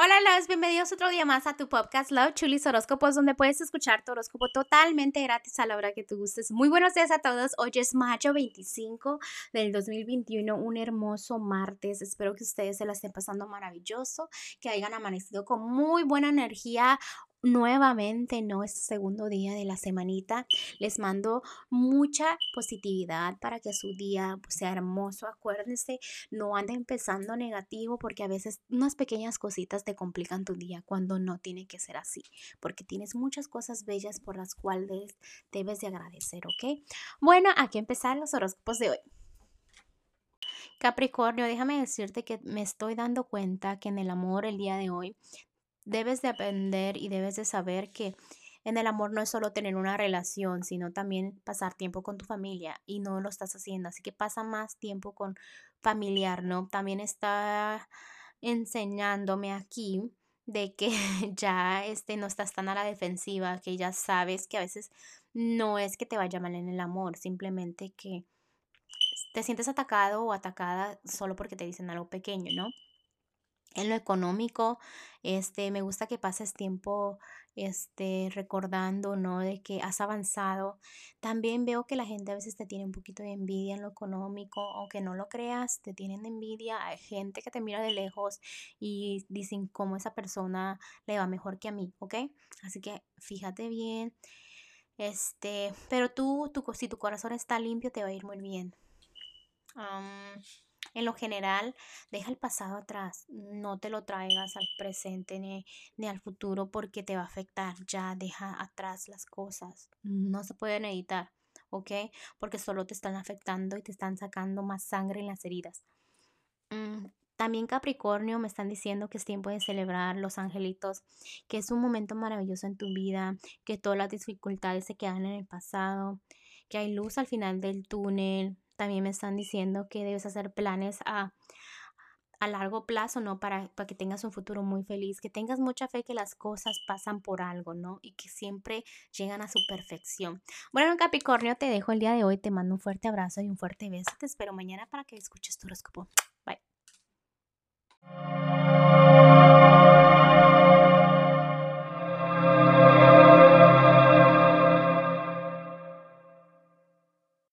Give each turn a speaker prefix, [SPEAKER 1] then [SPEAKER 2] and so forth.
[SPEAKER 1] Hola, loves, bienvenidos otro día más a tu podcast Love Chulis Horóscopos, donde puedes escuchar tu horóscopo totalmente gratis a la hora que tú gustes. Muy buenos días a todos. Hoy es mayo 25 del 2021, un hermoso martes. Espero que ustedes se la estén pasando maravilloso, que hayan amanecido con muy buena energía nuevamente, ¿no? Este segundo día de la semanita. Les mando mucha positividad para que su día pues, sea hermoso. Acuérdense, no ande empezando negativo porque a veces unas pequeñas cositas te complican tu día cuando no tiene que ser así, porque tienes muchas cosas bellas por las cuales debes de agradecer, ¿ok? Bueno, aquí empezar los horóscopos de hoy. Capricornio, déjame decirte que me estoy dando cuenta que en el amor el día de hoy debes de aprender y debes de saber que en el amor no es solo tener una relación, sino también pasar tiempo con tu familia y no lo estás haciendo. Así que pasa más tiempo con familiar, ¿no? También está enseñándome aquí de que ya este, no estás tan a la defensiva, que ya sabes que a veces no es que te vaya mal en el amor, simplemente que te sientes atacado o atacada solo porque te dicen algo pequeño, ¿no? En lo económico, este, me gusta que pases tiempo, este, recordando, ¿no? De que has avanzado. También veo que la gente a veces te tiene un poquito de envidia en lo económico, aunque no lo creas, te tienen envidia. Hay gente que te mira de lejos y dicen cómo esa persona le va mejor que a mí, ¿ok? Así que fíjate bien. Este, pero tú, tú si tu corazón está limpio, te va a ir muy bien. En lo general, deja el pasado atrás, no te lo traigas al presente ni, ni, al futuro porque te va a afectar. Ya deja atrás las cosas, no se pueden editar, ¿ok? Porque solo te están afectando y te están sacando más sangre en las heridas. Mm, también Capricornio me están diciendo que es tiempo de celebrar los angelitos, que es un momento maravilloso en tu vida, que todas las dificultades se quedan en el pasado, que hay luz al final del túnel, también me están diciendo que debes hacer planes a, largo plazo, ¿no? Para, para que tengas un futuro muy feliz, que tengas mucha fe que las cosas pasan por algo, ¿no? Y que siempre llegan a su perfección. Bueno, Capricornio, te dejo el día de hoy, te mando un fuerte abrazo y un fuerte beso. Te espero mañana para que escuches tu horóscopo. Bye.